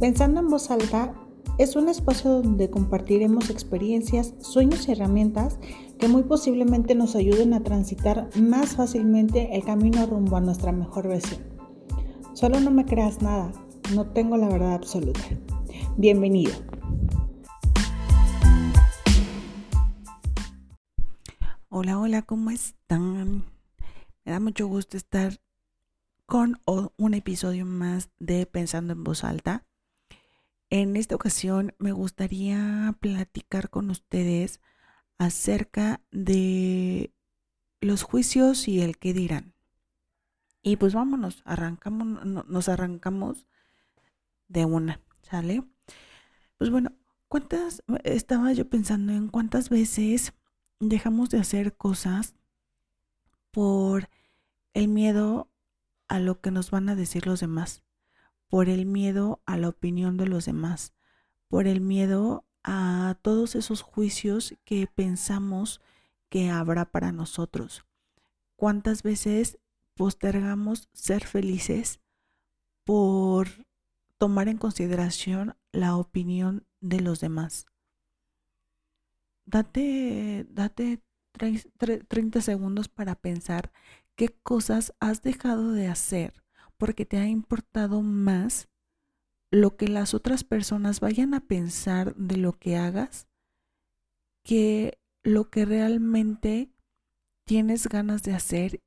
Pensando en voz alta es un espacio donde compartiremos experiencias, sueños y herramientas que muy posiblemente nos ayuden a transitar más fácilmente el camino rumbo a nuestra mejor versión. Solo no me creas nada, no tengo la verdad absoluta. Bienvenido. Hola, hola, ¿cómo están? Me da mucho gusto estar con un episodio más de Pensando en voz alta. En esta ocasión me gustaría platicar con ustedes acerca de los juicios y el qué dirán. Y pues vámonos, arrancamos, nos arrancamos de una, ¿sale? Pues bueno, ¿cuántas, estaba yo pensando en cuántas veces dejamos de hacer cosas por el miedo a lo que nos van a decir los demás? Por el miedo a la opinión de los demás, por el miedo a todos esos juicios que pensamos que habrá para nosotros. ¿Cuántas veces postergamos ser felices por tomar en consideración la opinión de los demás? Date, date 30 segundos para pensar qué cosas has dejado de hacer porque te ha importado más lo que las otras personas vayan a pensar de lo que hagas que lo que realmente tienes ganas de hacer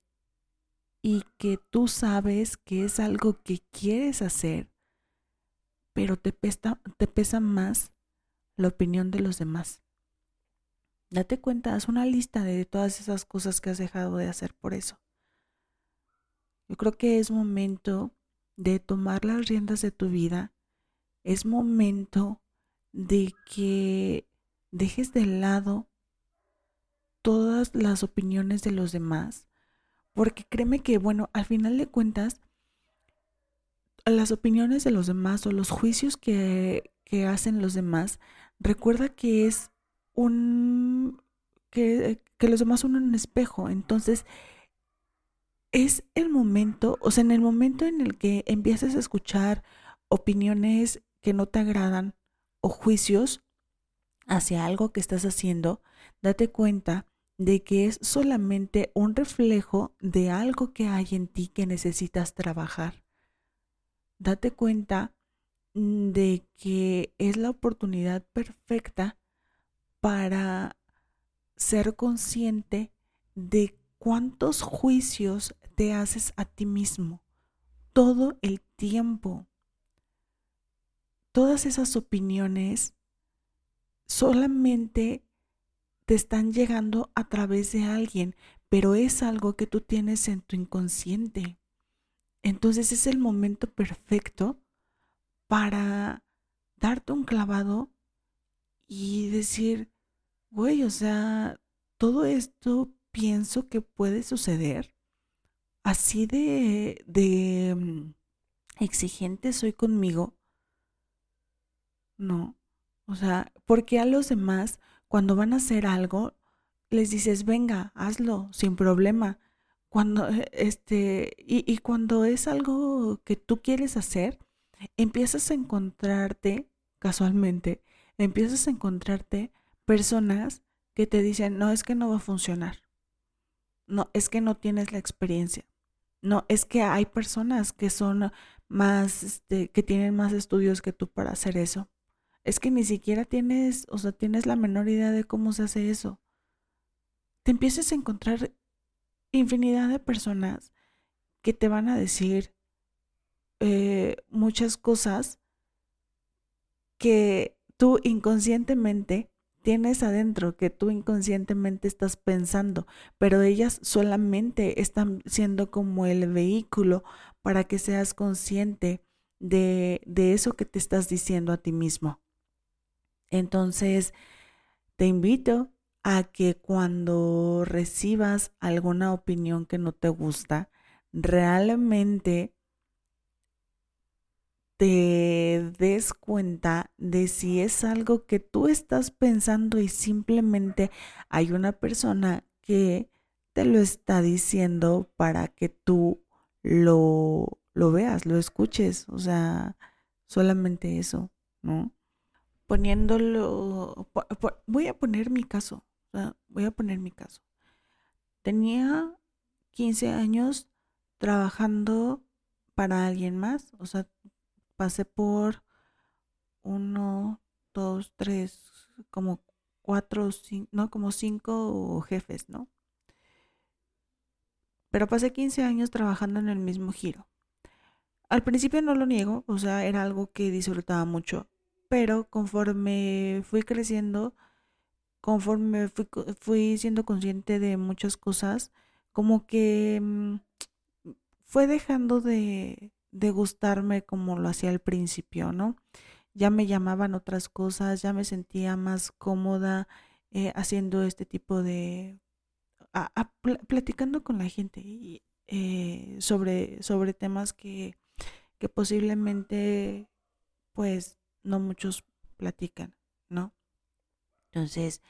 y que tú sabes que es algo que quieres hacer, pero te pesa, te pesa más la opinión de los demás. Date cuenta, haz una lista de todas esas cosas que has dejado de hacer por eso. Yo creo que es momento de tomar las riendas de tu vida. Es momento de que dejes de lado todas las opiniones de los demás. Porque créeme que, bueno, al final de cuentas, las opiniones de los demás o los juicios que, que hacen los demás, recuerda que es un... que, que los demás son un espejo. Entonces, es el momento, o sea, en el momento en el que empiezas a escuchar opiniones que no te agradan o juicios hacia algo que estás haciendo, date cuenta de que es solamente un reflejo de algo que hay en ti que necesitas trabajar. Date cuenta de que es la oportunidad perfecta para ser consciente de cuántos juicios te haces a ti mismo todo el tiempo. Todas esas opiniones solamente te están llegando a través de alguien, pero es algo que tú tienes en tu inconsciente. Entonces es el momento perfecto para darte un clavado y decir, güey, o sea, todo esto pienso que puede suceder así de, de mm, exigente soy conmigo. No. O sea, porque a los demás, cuando van a hacer algo, les dices, venga, hazlo, sin problema. Cuando, eh, este, y, y cuando es algo que tú quieres hacer, empiezas a encontrarte, casualmente, empiezas a encontrarte personas que te dicen, no, es que no va a funcionar. No, es que no tienes la experiencia. No, es que hay personas que son más, este, que tienen más estudios que tú para hacer eso. Es que ni siquiera tienes, o sea, tienes la menor idea de cómo se hace eso. Te empiezas a encontrar infinidad de personas que te van a decir eh, muchas cosas que tú inconscientemente tienes adentro que tú inconscientemente estás pensando, pero ellas solamente están siendo como el vehículo para que seas consciente de, de eso que te estás diciendo a ti mismo. Entonces, te invito a que cuando recibas alguna opinión que no te gusta, realmente te des cuenta de si es algo que tú estás pensando y simplemente hay una persona que te lo está diciendo para que tú lo, lo veas, lo escuches. O sea, solamente eso, ¿no? Poniéndolo, voy a poner mi caso, voy a poner mi caso. Tenía 15 años trabajando para alguien más, o sea, pasé por uno, dos, tres, como cuatro, no, como cinco jefes, ¿no? Pero pasé 15 años trabajando en el mismo giro. Al principio no lo niego, o sea, era algo que disfrutaba mucho, pero conforme fui creciendo, conforme fui, siendo consciente de muchas cosas, como que mm, fue dejando de, de gustarme como lo hacía al principio, ¿no? Ya me llamaban otras cosas, ya me sentía más cómoda eh, haciendo este tipo de... platicando con la gente eh, sobre, sobre temas que, que posiblemente pues no muchos platican, ¿no? Entonces,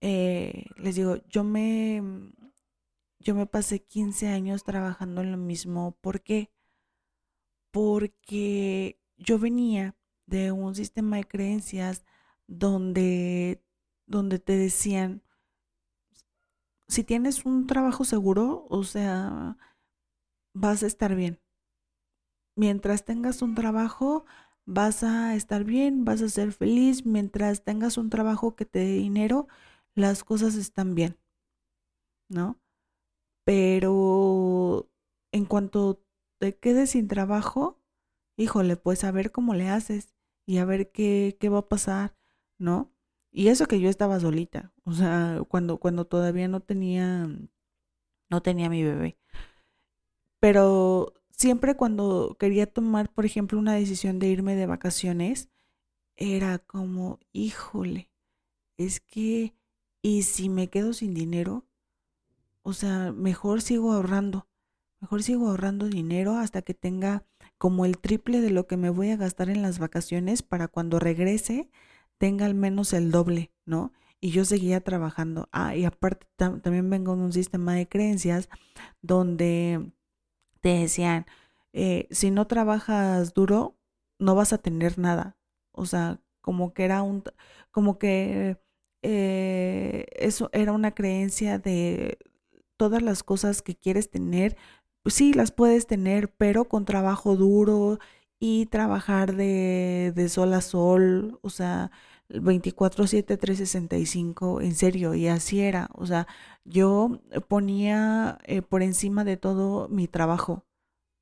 eh, les digo, yo me, yo me pasé 15 años trabajando en lo mismo. ¿Por qué? Porque yo venía de un sistema de creencias donde, donde te decían, si tienes un trabajo seguro, o sea, vas a estar bien. Mientras tengas un trabajo, vas a estar bien, vas a ser feliz. Mientras tengas un trabajo que te dé dinero, las cosas están bien, ¿no? Pero en cuanto te quedes sin trabajo, híjole, pues a ver cómo le haces y a ver qué, qué va a pasar, ¿no? Y eso que yo estaba solita, o sea, cuando, cuando todavía no tenía, no tenía mi bebé. Pero siempre cuando quería tomar, por ejemplo, una decisión de irme de vacaciones, era como, híjole, es que, ¿y si me quedo sin dinero? O sea, mejor sigo ahorrando, mejor sigo ahorrando dinero hasta que tenga como el triple de lo que me voy a gastar en las vacaciones para cuando regrese tenga al menos el doble, ¿no? Y yo seguía trabajando. Ah, y aparte también vengo de un sistema de creencias donde te decían, eh, si no trabajas duro, no vas a tener nada. O sea, como que era un, como que eh, eso era una creencia de todas las cosas que quieres tener, sí, las puedes tener, pero con trabajo duro y trabajar de, de sol a sol, o sea, 24/7, 365, en serio, y así era, o sea, yo ponía eh, por encima de todo mi trabajo,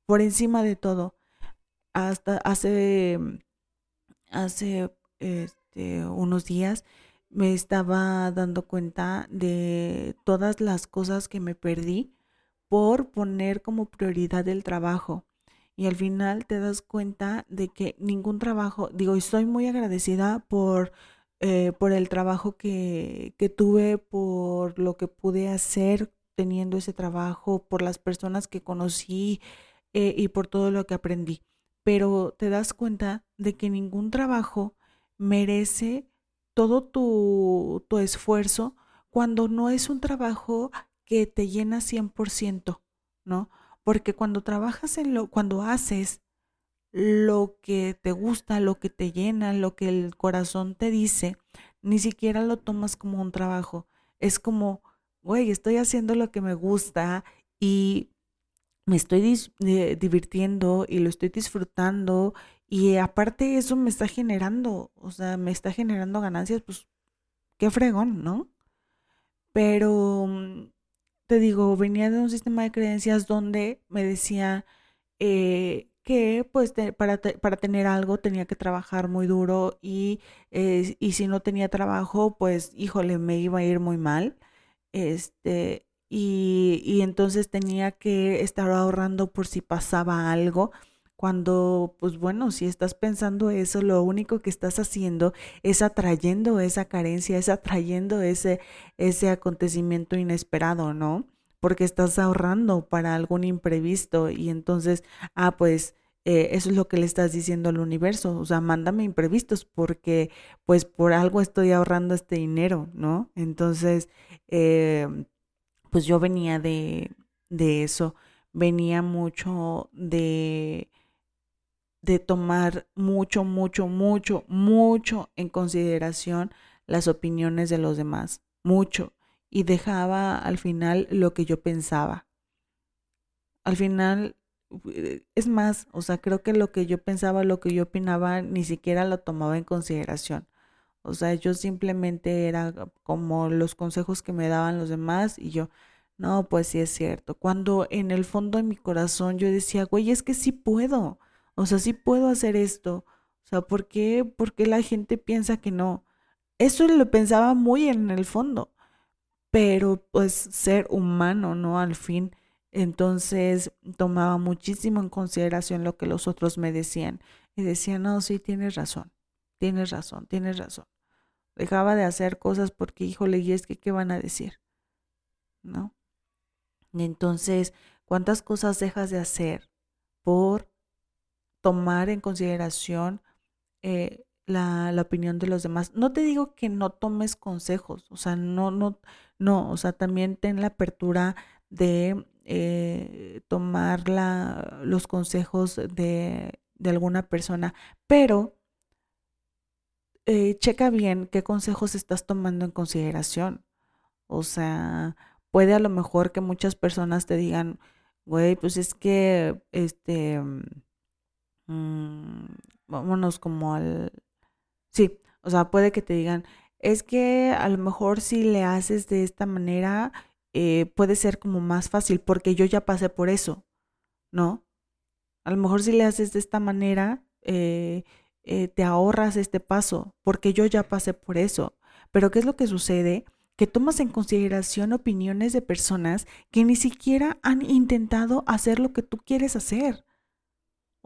por encima de todo. Hasta hace, hace este, unos días me estaba dando cuenta de todas las cosas que me perdí por poner como prioridad el trabajo. Y al final te das cuenta de que ningún trabajo, digo, y estoy muy agradecida por, eh, por el trabajo que, que tuve, por lo que pude hacer teniendo ese trabajo, por las personas que conocí eh, y por todo lo que aprendí. Pero te das cuenta de que ningún trabajo merece todo tu, tu esfuerzo cuando no es un trabajo que te llena 100%, ¿no? Porque cuando trabajas en lo, cuando haces lo que te gusta, lo que te llena, lo que el corazón te dice, ni siquiera lo tomas como un trabajo. Es como, güey, estoy haciendo lo que me gusta y me estoy eh, divirtiendo y lo estoy disfrutando y aparte eso me está generando, o sea, me está generando ganancias, pues qué fregón, ¿no? Pero mm, te digo, venía de un sistema de creencias donde me decía eh, que pues para, para, tener algo tenía que trabajar muy duro y, y si no tenía trabajo, pues híjole, me iba a ir muy mal. Este, y, y entonces tenía que estar ahorrando por si pasaba algo. Cuando, pues bueno, si estás pensando eso, lo único que estás haciendo es atrayendo esa carencia, es atrayendo ese, ese acontecimiento inesperado, ¿no? Porque estás ahorrando para algún imprevisto y entonces, ah, pues eh, eso es lo que le estás diciendo al universo, o sea, mándame imprevistos porque pues por algo estoy ahorrando este dinero, ¿no? Entonces, eh, pues yo venía de, de eso, venía mucho de de tomar mucho, mucho, mucho, mucho en consideración las opiniones de los demás, mucho, y dejaba al final lo que yo pensaba. Al final, eh, es más, o sea, creo que lo que yo pensaba, lo que yo opinaba, ni siquiera lo tomaba en consideración. O sea, yo simplemente era como los consejos que me daban los demás y yo, no, pues sí es cierto. Cuando en el fondo de mi corazón yo decía, güey, es que sí puedo. O sea, sí puedo hacer esto. O sea, ¿por qué, ¿por qué la gente piensa que no? Eso lo pensaba muy en el fondo. Pero pues ser humano, ¿no? Al fin. Entonces tomaba muchísimo en consideración lo que los otros me decían. Y decía, no, sí, tienes razón. Tienes razón, tienes razón. Dejaba de hacer cosas porque, híjole, y es que, ¿qué van a decir? ¿No? Entonces, ¿cuántas cosas dejas de hacer por tomar en consideración eh, la, opinión de los demás? No te digo que no tomes consejos, o sea, no, no, no, o sea, también ten la apertura de eh, tomar la, los consejos de, de alguna persona, pero eh, checa bien qué consejos estás tomando en consideración. O sea, puede a lo mejor que muchas personas te digan, güey, pues es que, este, mm, vámonos como al... Sí, o sea, puede que te digan, es que a lo mejor si le haces de esta manera, eh, puede ser como más fácil, porque yo ya pasé por eso, ¿no? A lo mejor si le haces de esta manera, eh, eh, te ahorras este paso, porque yo ya pasé por eso. Pero ¿qué es lo que sucede? Que tomas en consideración opiniones de personas que ni siquiera han intentado hacer lo que tú quieres hacer.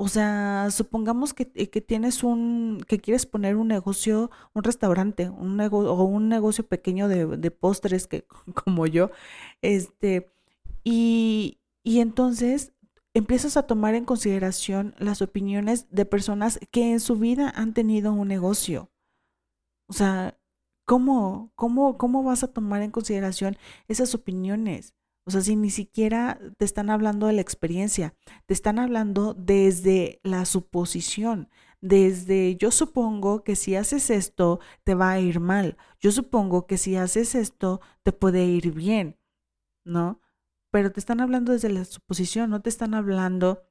O sea, supongamos que, eh, que tienes un, que quieres poner un negocio, un restaurante, un o un negocio pequeño de, de postres que, como yo, este, y, y entonces empiezas a tomar en consideración las opiniones de personas que en su vida han tenido un negocio. O sea, ¿cómo, cómo, cómo vas a tomar en consideración esas opiniones? O sea, si ni siquiera te están hablando de la experiencia, te están hablando desde la suposición, desde yo supongo que si haces esto te va a ir mal, yo supongo que si haces esto te puede ir bien, ¿no? pero te están hablando desde la suposición, no te están hablando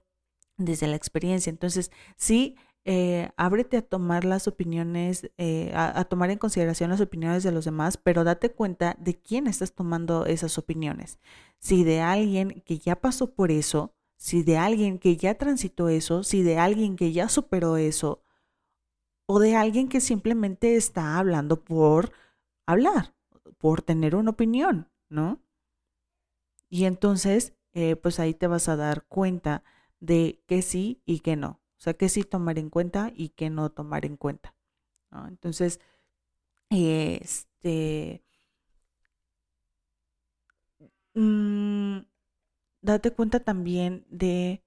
desde la experiencia. Entonces, sí, eh, ábrete a tomar las opiniones, eh, a, tomar en consideración las opiniones de los demás, pero date cuenta de quién estás tomando esas opiniones. Si de alguien que ya pasó por eso, si de alguien que ya transitó eso, si de alguien que ya superó eso, o de alguien que simplemente está hablando por hablar, por tener una opinión, ¿no? Y entonces, eh, pues ahí te vas a dar cuenta de que sí y que no. O sea, que sí tomar en cuenta y que no tomar en cuenta. Entonces, este, mm, date cuenta también de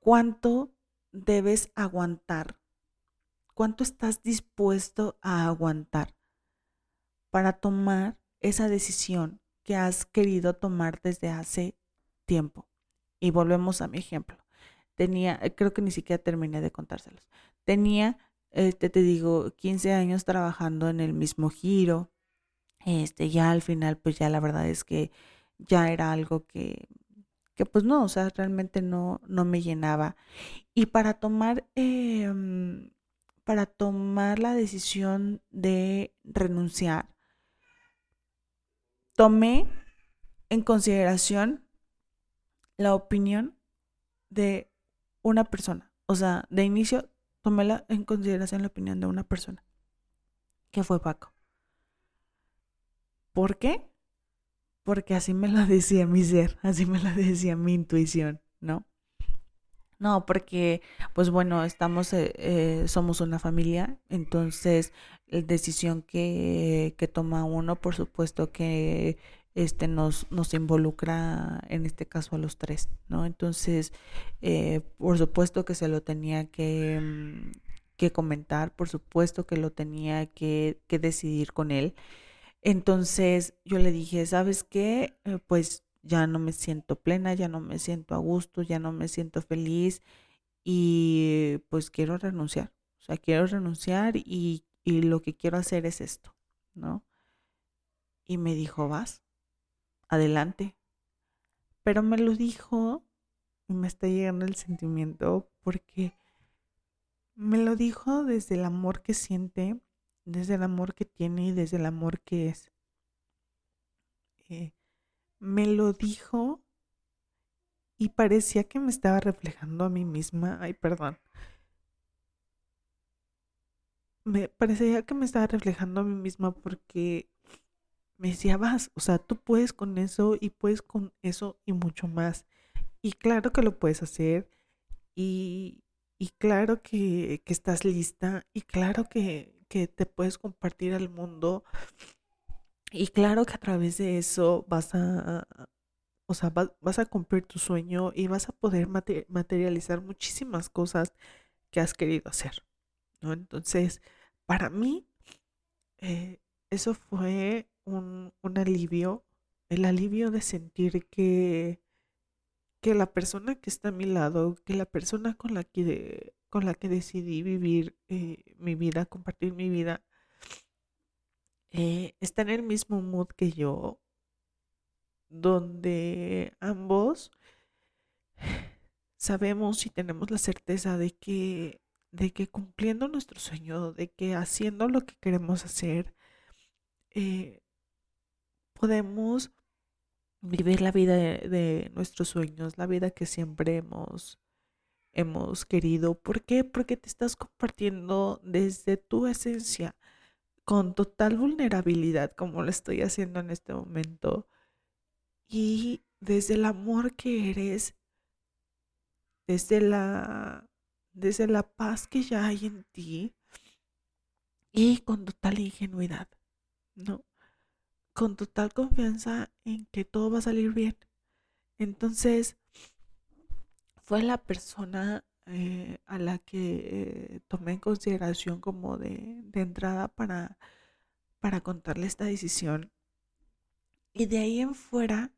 cuánto debes aguantar, cuánto estás dispuesto a aguantar para tomar esa decisión que has querido tomar desde hace tiempo. Y volvemos a mi ejemplo. Tenía, eh, creo que ni siquiera terminé de contárselos. Tenía, este, te digo, 15 años trabajando en el mismo giro. Este, ya al final, pues ya la verdad es que ya era algo que, que pues no, o sea, realmente no, no me llenaba. Y para tomar, em, para tomar la decisión de renunciar, tomé en consideración la opinión de una persona. O sea, de inicio tomé en consideración la opinión de una persona, que fue Paco. ¿Por qué? Porque así me lo decía mi ser, así me lo decía mi intuición, ¿no? No, porque, pues bueno, estamos, eh, eh, somos una familia, entonces la decisión que, que toma uno, por supuesto que este nos, nos involucra en este caso a los tres, ¿no? Entonces, eh, por supuesto que se lo tenía que, mm, que comentar, por supuesto que lo tenía que, que decidir con él. Entonces yo le dije, ¿sabes qué? pues ya no me siento plena, ya no me siento a gusto, ya no me siento feliz y pues quiero renunciar. O sea, quiero renunciar y, y lo que quiero hacer es esto, ¿no? Y me dijo, vas, adelante. Pero me lo dijo y me está llegando el sentimiento porque me lo dijo desde el amor que siente, desde el amor que tiene y desde el amor que es. Eh, me lo dijo y parecía que me estaba reflejando a mí misma. Ay, perdón. Me parecía que me estaba reflejando a mí misma porque me decía, vas, o sea, tú puedes con eso y puedes con eso y mucho más. Y claro que lo puedes hacer y, y claro que, que, estás lista y claro que, que te puedes compartir al mundo y claro que a través de eso vas a, o sea, vas, a cumplir tu sueño y vas a poder materializar muchísimas cosas que has querido hacer, ¿no? Entonces, para mí, eh, eso fue un, alivio, el alivio de sentir que, que la persona que está a mi lado, que la persona con la que, con la que decidí vivir eh, mi vida, compartir mi vida, eh, está en el mismo mood que yo, donde ambos sabemos y tenemos la certeza de que, de que cumpliendo nuestro sueño, de que haciendo lo que queremos hacer, eh, podemos vivir la vida de, nuestros sueños, la vida que siempre hemos, hemos querido. ¿Por qué? Porque te estás compartiendo desde tu esencia, con total vulnerabilidad, como lo estoy haciendo en este momento, y desde el amor que eres, desde la, desde la paz que ya hay en ti, y con total ingenuidad, ¿no? Con total confianza en que todo va a salir bien. Entonces, fue la persona eh, a la que eh, tomé en consideración como de, entrada para, para contarle esta decisión. Y de ahí en fuera,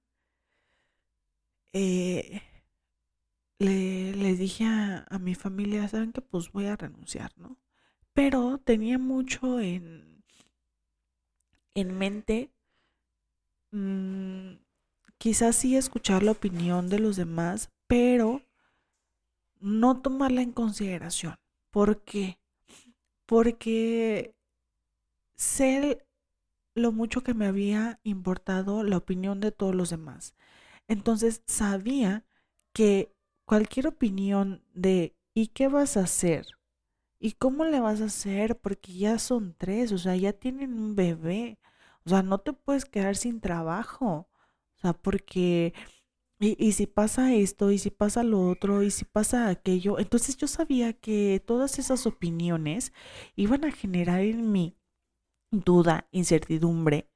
eh, le, dije a, mi familia, saben que pues voy a renunciar, ¿no? Pero tenía mucho en, en mente, mm, quizás sí escuchar la opinión de los demás, pero no tomarla en consideración. ¿Por qué? Porque sé lo mucho que me había importado la opinión de todos los demás. Entonces sabía que cualquier opinión de ¿y qué vas a hacer? ¿Y cómo le vas a hacer? Porque ya son tres, o sea, ya tienen un bebé. O sea, no te puedes quedar sin trabajo. O sea, porque y, si pasa esto, y si pasa lo otro, y si pasa aquello. Entonces yo sabía que todas esas opiniones iban a generar en mí duda, incertidumbre,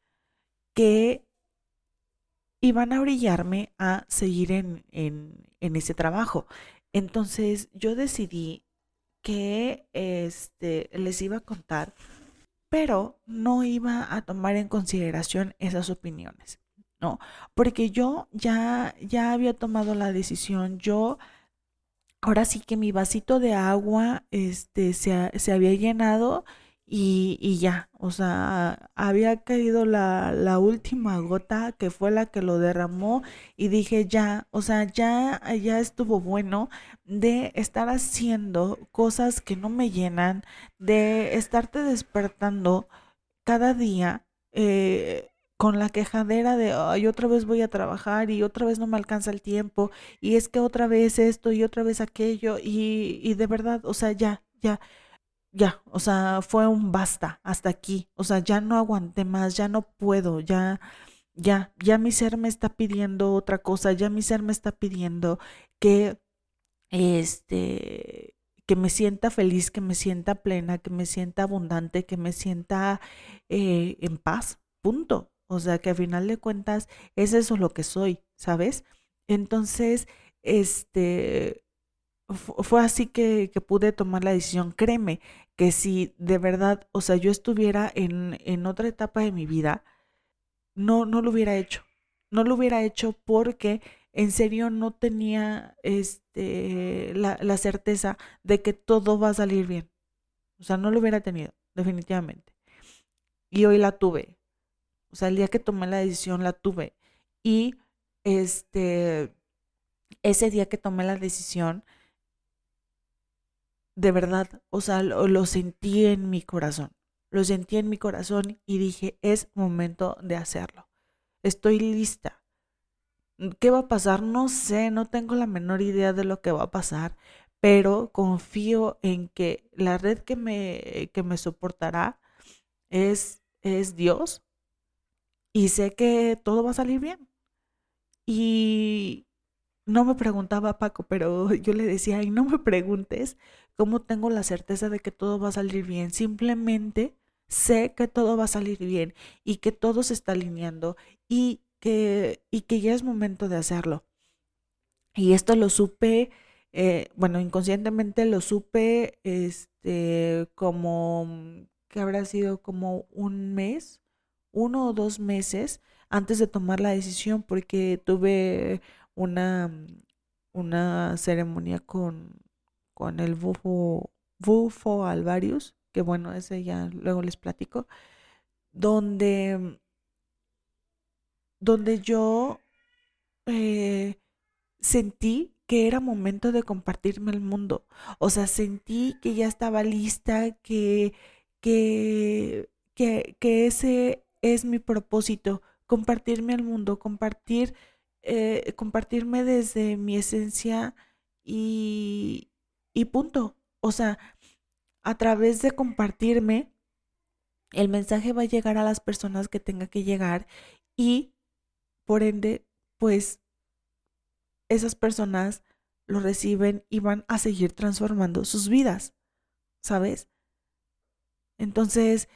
que iban a brillarme a seguir en, en, en ese trabajo. Entonces yo decidí que este, les iba a contar, pero no iba a tomar en consideración esas opiniones. ¿no? Porque yo ya, ya había tomado la decisión, yo ahora sí que mi vasito de agua este, se, se había llenado y, y, ya, o sea, había caído la, la, última gota que fue la que lo derramó y dije ya, o sea, ya, ya estuvo bueno de estar haciendo cosas que no me llenan, de estarte despertando cada día. Eh, con la quejadera de, ay, otra vez voy a trabajar y otra vez no me alcanza el tiempo y es que otra vez esto y otra vez aquello y, y de verdad, o sea, ya, ya, ya, o sea, fue un basta hasta aquí, o sea, ya no aguanté más, ya no puedo, ya, ya, ya mi ser me está pidiendo otra cosa, ya mi ser me está pidiendo que, este, que me sienta feliz, que me sienta plena, que me sienta abundante, que me sienta eh, en paz, punto. O sea, que a final de cuentas es eso lo que soy, ¿sabes? Entonces, este, fue así que, que, pude tomar la decisión. Créeme que si de verdad, o sea, yo estuviera en, en otra etapa de mi vida, no, no lo hubiera hecho. No lo hubiera hecho porque en serio no tenía este, la, la certeza de que todo va a salir bien. O sea, no lo hubiera tenido, definitivamente. Y hoy la tuve. O sea, el día que tomé la decisión la tuve. Y este, ese día que tomé la decisión, de verdad, o sea, lo, sentí en mi corazón. Lo sentí en mi corazón y dije, es momento de hacerlo. Estoy lista. ¿Qué va a pasar? No sé, no tengo la menor idea de lo que va a pasar, pero confío en que la red que me, que me soportará es, es Dios y sé que todo va a salir bien. Y no me preguntaba Paco, pero yo le decía, y no me preguntes cómo tengo la certeza de que todo va a salir bien. Simplemente sé que todo va a salir bien y que todo se está alineando y que, y que ya es momento de hacerlo. Y esto lo supe, eh, bueno, inconscientemente lo supe, este, como, que habrá sido como un mes, uno o dos meses antes de tomar la decisión, porque tuve una, una ceremonia con, con el bufo, bufo Alvarius, que bueno, ese ya luego les platico, donde, donde yo eh, sentí que era momento de compartirme el mundo. O sea, sentí que ya estaba lista, que, que, que, que ese es mi propósito, compartirme el mundo, compartir, eh, compartirme desde mi esencia y, y punto. O sea, a través de compartirme, el mensaje va a llegar a las personas que tenga que llegar y por ende, pues esas personas lo reciben y van a seguir transformando sus vidas, ¿sabes? Entonces,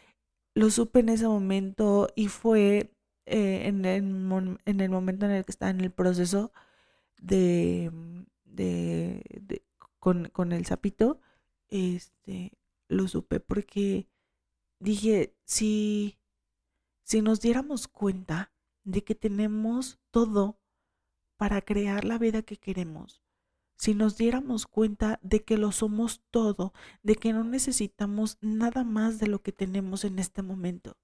lo supe en ese momento y fue eh, en, el, en, el, momento en el que estaba en el proceso de, de, con, el sapito, este, lo supe porque dije, si, si nos diéramos cuenta de que tenemos todo para crear la vida que queremos, si nos diéramos cuenta de que lo somos todo, de que no necesitamos nada más de lo que tenemos en este momento,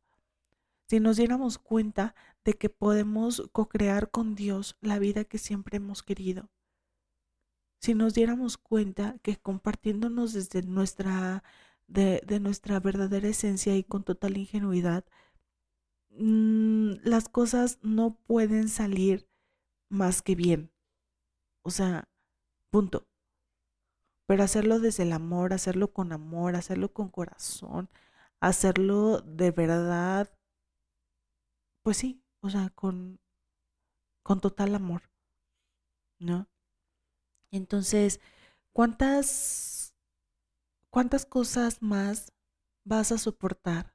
si nos diéramos cuenta de que podemos co-crear con Dios la vida que siempre hemos querido, si nos diéramos cuenta que compartiéndonos desde nuestra, de, nuestra verdadera esencia y con total ingenuidad, mm, las cosas no pueden salir más que bien. O sea, punto. Pero hacerlo desde el amor, hacerlo con amor, hacerlo con corazón, hacerlo de verdad, pues sí, o sea, con, con total amor, ¿no? Entonces, ¿cuántas, cuántas cosas más vas a soportar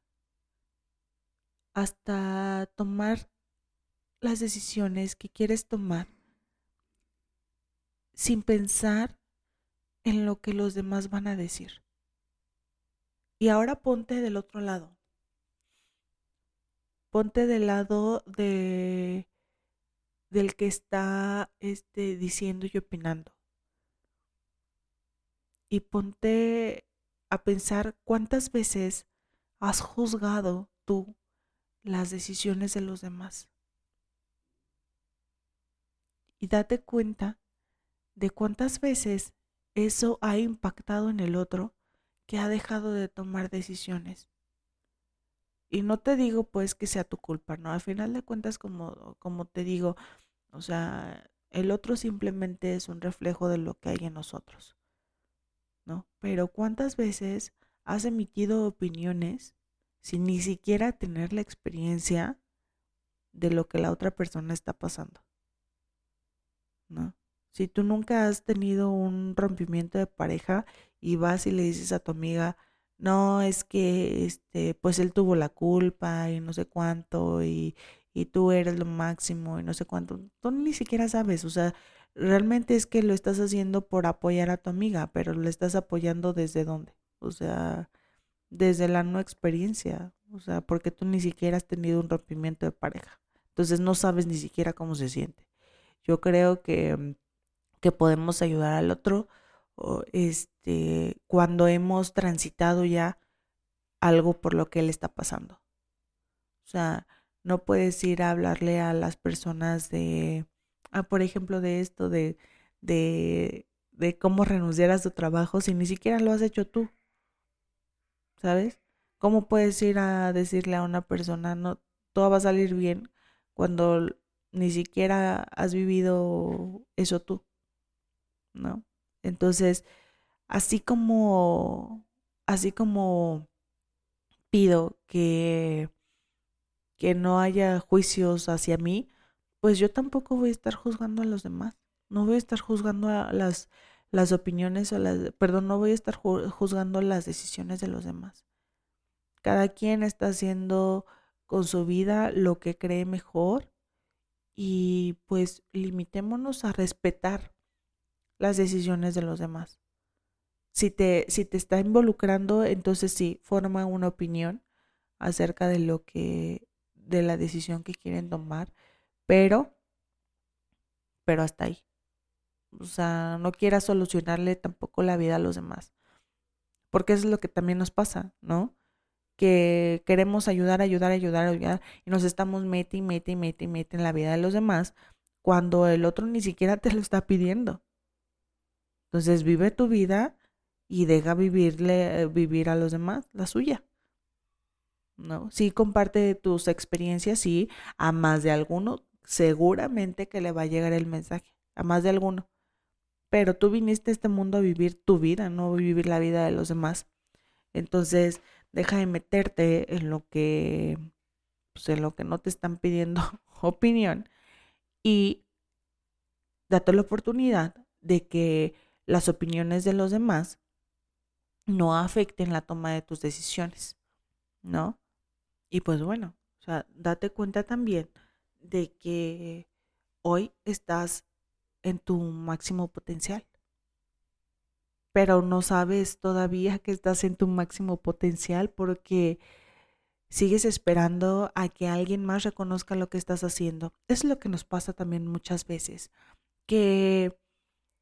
hasta tomar las decisiones que quieres tomar sin pensar en lo que los demás van a decir? Y ahora ponte del otro lado. Ponte del lado de del que está este, diciendo y opinando y ponte a pensar cuántas veces has juzgado tú las decisiones de los demás. Y date cuenta de cuántas veces eso ha impactado en el otro que ha dejado de tomar decisiones. Y no te digo pues que sea tu culpa, ¿no? Al final de cuentas, como, como te digo, o sea, el otro simplemente es un reflejo de lo que hay en nosotros. Pero ¿cuántas veces has emitido opiniones sin ni siquiera tener la experiencia de lo que la otra persona está pasando? ¿No? Si tú nunca has tenido un rompimiento de pareja y vas y le dices a tu amiga, no, es que este, pues él tuvo la culpa y no sé cuánto, y, y tú eres lo máximo y no sé cuánto, tú ni siquiera sabes, o sea, realmente es que lo estás haciendo por apoyar a tu amiga, pero lo estás apoyando desde dónde? O sea, desde la no experiencia, o sea, porque tú ni siquiera has tenido un rompimiento de pareja. Entonces no sabes ni siquiera cómo se siente. Yo creo que, que podemos ayudar al otro este, cuando hemos transitado ya algo por lo que él está pasando. O sea, no puedes ir a hablarle a las personas de, ah, por ejemplo, de esto, de, de, de cómo renunciar a su trabajo si ni siquiera lo has hecho tú. ¿Sabes? ¿Cómo puedes ir a decirle a una persona, no, todo va a salir bien cuando ni siquiera has vivido eso tú? ¿No? Entonces, así como, así como pido que, que no haya juicios hacia mí, pues yo tampoco voy a estar juzgando a los demás. No voy a estar juzgando a las, las opiniones o las, perdón, no voy a estar juzgando las decisiones de los demás. Cada quien está haciendo con su vida lo que cree mejor y pues limitémonos a respetar las decisiones de los demás. Si te, si te está involucrando, entonces sí, forma una opinión acerca de lo que, de la decisión que quieren tomar, pero, pero hasta ahí. O sea, no quieras solucionarle tampoco la vida a los demás. Porque es lo que también nos pasa, ¿no? Que queremos ayudar, ayudar, ayudar, ayudar, y nos estamos mete y mete y mete y mete en la vida de los demás, cuando el otro ni siquiera te lo está pidiendo. Entonces vive tu vida y deja vivirle, vivir a los demás la suya. ¿No? Sí, comparte tus experiencias, sí, a más de alguno, seguramente que le va a llegar el mensaje, a más de alguno. Pero tú viniste a este mundo a vivir tu vida, no vivir la vida de los demás. Entonces, deja de meterte en lo que, pues, en lo que no te están pidiendo opinión y date la oportunidad de que las opiniones de los demás no afecten la toma de tus decisiones, ¿no? Y pues bueno, o sea, date cuenta también de que hoy estás en tu máximo potencial, pero no sabes todavía que estás en tu máximo potencial porque sigues esperando a que alguien más reconozca lo que estás haciendo. Es lo que nos pasa también muchas veces, que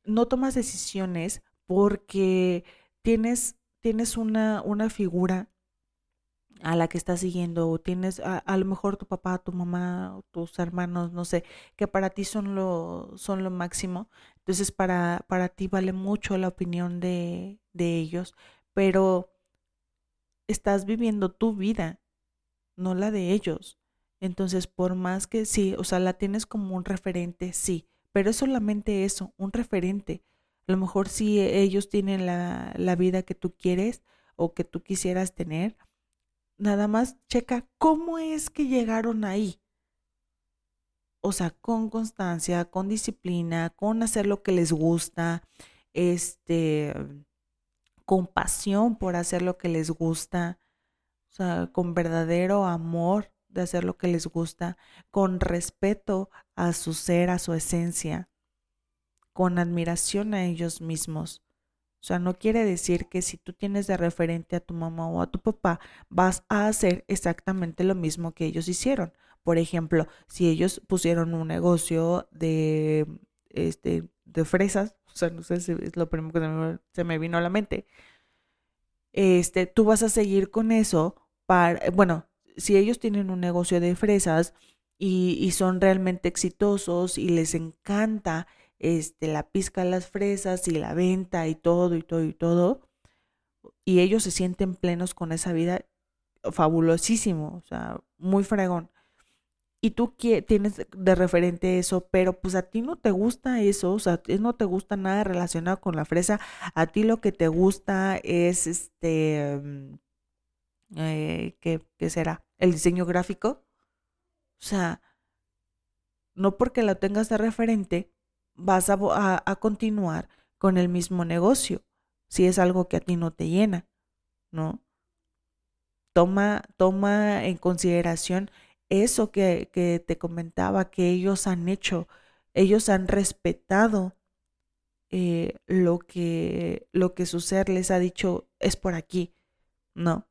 no tomas decisiones porque tienes, tienes una, una figura a la que estás siguiendo o tienes a, lo mejor tu papá, tu mamá, tus hermanos, no sé, que para ti son lo, son lo máximo. Entonces para, para ti vale mucho la opinión de, de ellos, pero estás viviendo tu vida, no la de ellos. Entonces, por más que sí, o sea, la tienes como un referente, sí, pero es solamente eso, un referente. A lo mejor si ellos tienen la, la vida que tú quieres o que tú quisieras tener, nada más checa cómo es que llegaron ahí. O sea, con constancia, con disciplina, con hacer lo que les gusta, este, con pasión por hacer lo que les gusta, con verdadero amor de hacer lo que les gusta, con respeto a su ser, a su esencia, con admiración a ellos mismos. O sea, no quiere decir que si tú tienes de referente a tu mamá o a tu papá, vas a hacer exactamente lo mismo que ellos hicieron. Por ejemplo, si ellos pusieron un negocio de, este, de fresas, o sea, no sé si es lo primero que se me, vino a la mente, este, tú vas a seguir con eso para, bueno, si ellos tienen un negocio de fresas y, son realmente exitosos y les encanta este, la pizca de las fresas y la venta y todo y todo y todo, y ellos se sienten plenos con esa vida, fabulosísimo, o sea, muy fregón. Y tú tienes de referente eso, pero pues a ti no te gusta eso, o sea, no te gusta nada relacionado con la fresa, a ti lo que te gusta es este, mm, eh, ¿qué, ¿qué será? El diseño gráfico. O sea, no porque lo tengas de referente, vas a, a, continuar con el mismo negocio, si es algo que a ti no te llena, ¿no? Toma, toma en consideración eso que, que te comentaba, que ellos han hecho, ellos han respetado eh, lo, que, lo que su ser les ha dicho es por aquí, ¿no?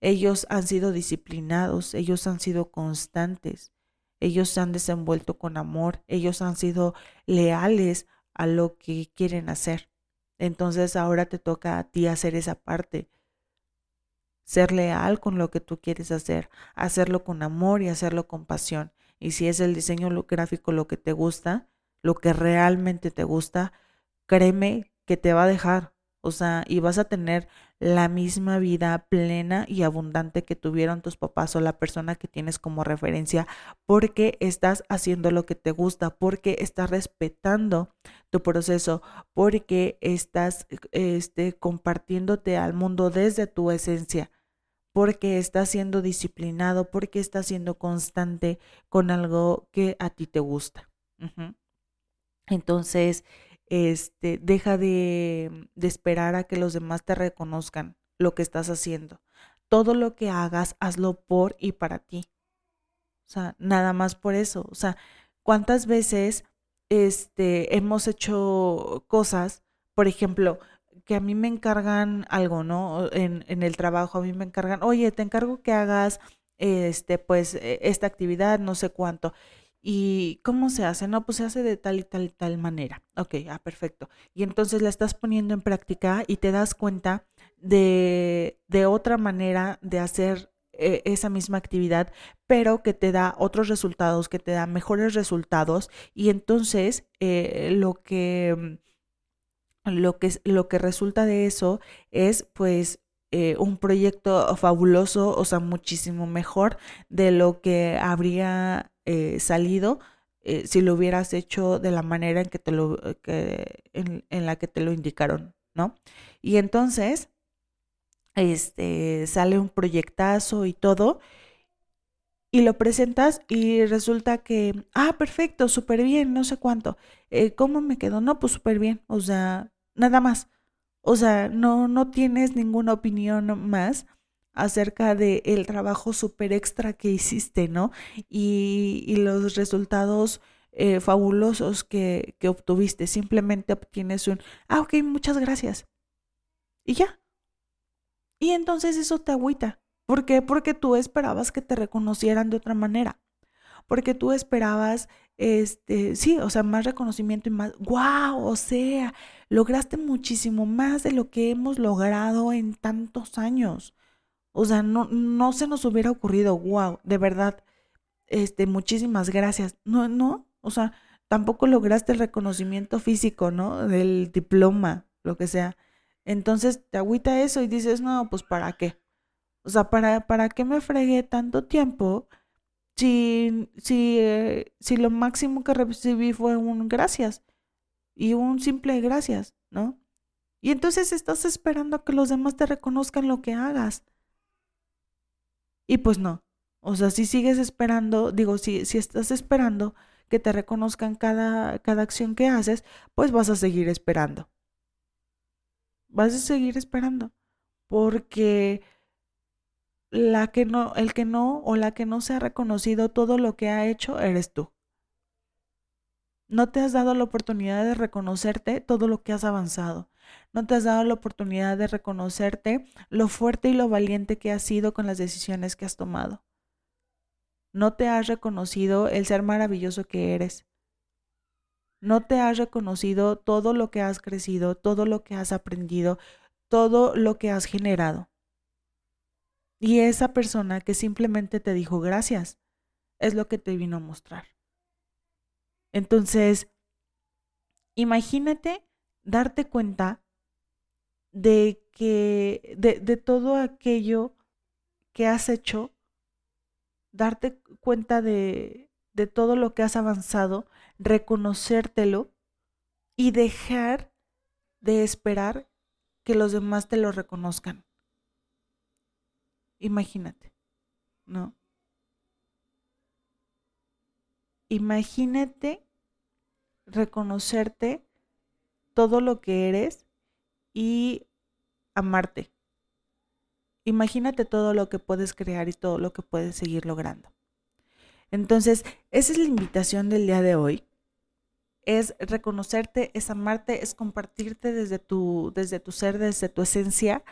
Ellos han sido disciplinados, ellos han sido constantes, ellos se han desenvuelto con amor, ellos han sido leales a lo que quieren hacer. Entonces ahora te toca a ti hacer esa parte, ser leal con lo que tú quieres hacer, hacerlo con amor y hacerlo con pasión. Y si es el diseño gráfico lo que te gusta, lo que realmente te gusta, créeme que te va a dejar, o sea, y vas a tener la misma vida plena y abundante que tuvieron tus papás o la persona que tienes como referencia, porque estás haciendo lo que te gusta, porque estás respetando tu proceso, porque estás este, compartiéndote al mundo desde tu esencia porque estás siendo disciplinado, porque estás siendo constante con algo que a ti te gusta. Entonces, este, deja de, de esperar a que los demás te reconozcan lo que estás haciendo. Todo lo que hagas, hazlo por y para ti. O sea, nada más por eso. O sea, ¿cuántas veces este, hemos hecho cosas, por ejemplo, que a mí me encargan algo, ¿no? En, en el trabajo, a mí me encargan, oye, te encargo que hagas, este, pues, e, esta actividad, no sé cuánto. ¿Y cómo se hace? No, pues se hace de tal y tal y tal manera. Ok, ah, perfecto. Y entonces la estás poniendo en práctica y te das cuenta de, de otra manera de hacer eh, esa misma actividad, pero que te da otros resultados, que te da mejores resultados. Y entonces eh, lo que lo que, lo que resulta de eso es pues eh, un proyecto fabuloso, o sea, muchísimo mejor de lo que habría eh, salido eh, si lo hubieras hecho de la manera en que te lo que, en, la que te lo indicaron, ¿no? Y entonces este sale un proyectazo y todo y lo presentas y resulta que ah perfecto súper bien no sé cuánto cómo me quedó no pues súper bien o sea nada más o sea, no, no tienes ninguna opinión más acerca del el trabajo súper extra que hiciste, ¿no? Y, y los resultados eh, fabulosos que, que obtuviste. Simplemente obtienes un, ah, ok, muchas gracias. Y ya. Y entonces eso te agüita. ¿Por qué? Porque tú esperabas que te reconocieran de otra manera. Porque tú esperabas este, sí, o sea, más reconocimiento y más, wow, o sea, lograste muchísimo más de lo que hemos logrado en tantos años. O sea, no, no se nos hubiera ocurrido, wow, de verdad, este, muchísimas gracias. No, no, o sea, tampoco lograste el reconocimiento físico, ¿no? Del diploma, lo que sea. Entonces te agüita eso y dices, no, pues ¿para qué? O sea, ¿para, para qué me fregué tanto tiempo? si, si, eh, si lo máximo que recibí fue un gracias y un simple gracias, ¿no? Y entonces estás esperando a que los demás te reconozcan lo que hagas. Y pues no. O sea, si sigues esperando, digo, si, si estás esperando que te reconozcan cada, cada acción que haces, pues vas a seguir esperando. Vas a seguir esperando. Porque la que no, el que no o la que no se ha reconocido todo lo que ha hecho eres tú. No te has dado la oportunidad de reconocerte todo lo que has avanzado. No te has dado la oportunidad de reconocerte lo fuerte y lo valiente que has sido con las decisiones que has tomado. No te has reconocido el ser maravilloso que eres. No te has reconocido todo lo que has crecido, todo lo que has aprendido, todo lo que has generado. Y esa persona que simplemente te dijo gracias es lo que te vino a mostrar. Entonces, imagínate darte cuenta de que de, de, todo aquello que has hecho, darte cuenta de, de todo lo que has avanzado, reconocértelo y dejar de esperar que los demás te lo reconozcan. Imagínate, ¿no? Imagínate reconocerte todo lo que eres y amarte. Imagínate todo lo que puedes crear y todo lo que puedes seguir logrando. Entonces, esa es la invitación del día de hoy. Es reconocerte, es amarte, es compartirte desde tu, desde tu ser, desde tu esencia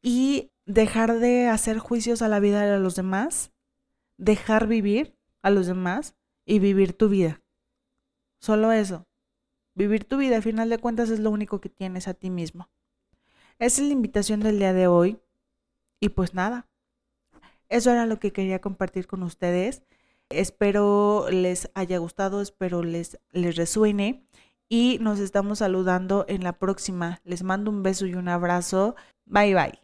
y dejar de hacer juicios a la vida de los demás, dejar vivir, a los demás y vivir tu vida. Solo eso. Vivir tu vida, al final de cuentas, es lo único que tienes a ti mismo. Esa es la invitación del día de hoy. Y pues nada, eso era lo que quería compartir con ustedes. Espero les haya gustado, espero les, les resuene y nos estamos saludando en la próxima. Les mando un beso y un abrazo. Bye bye.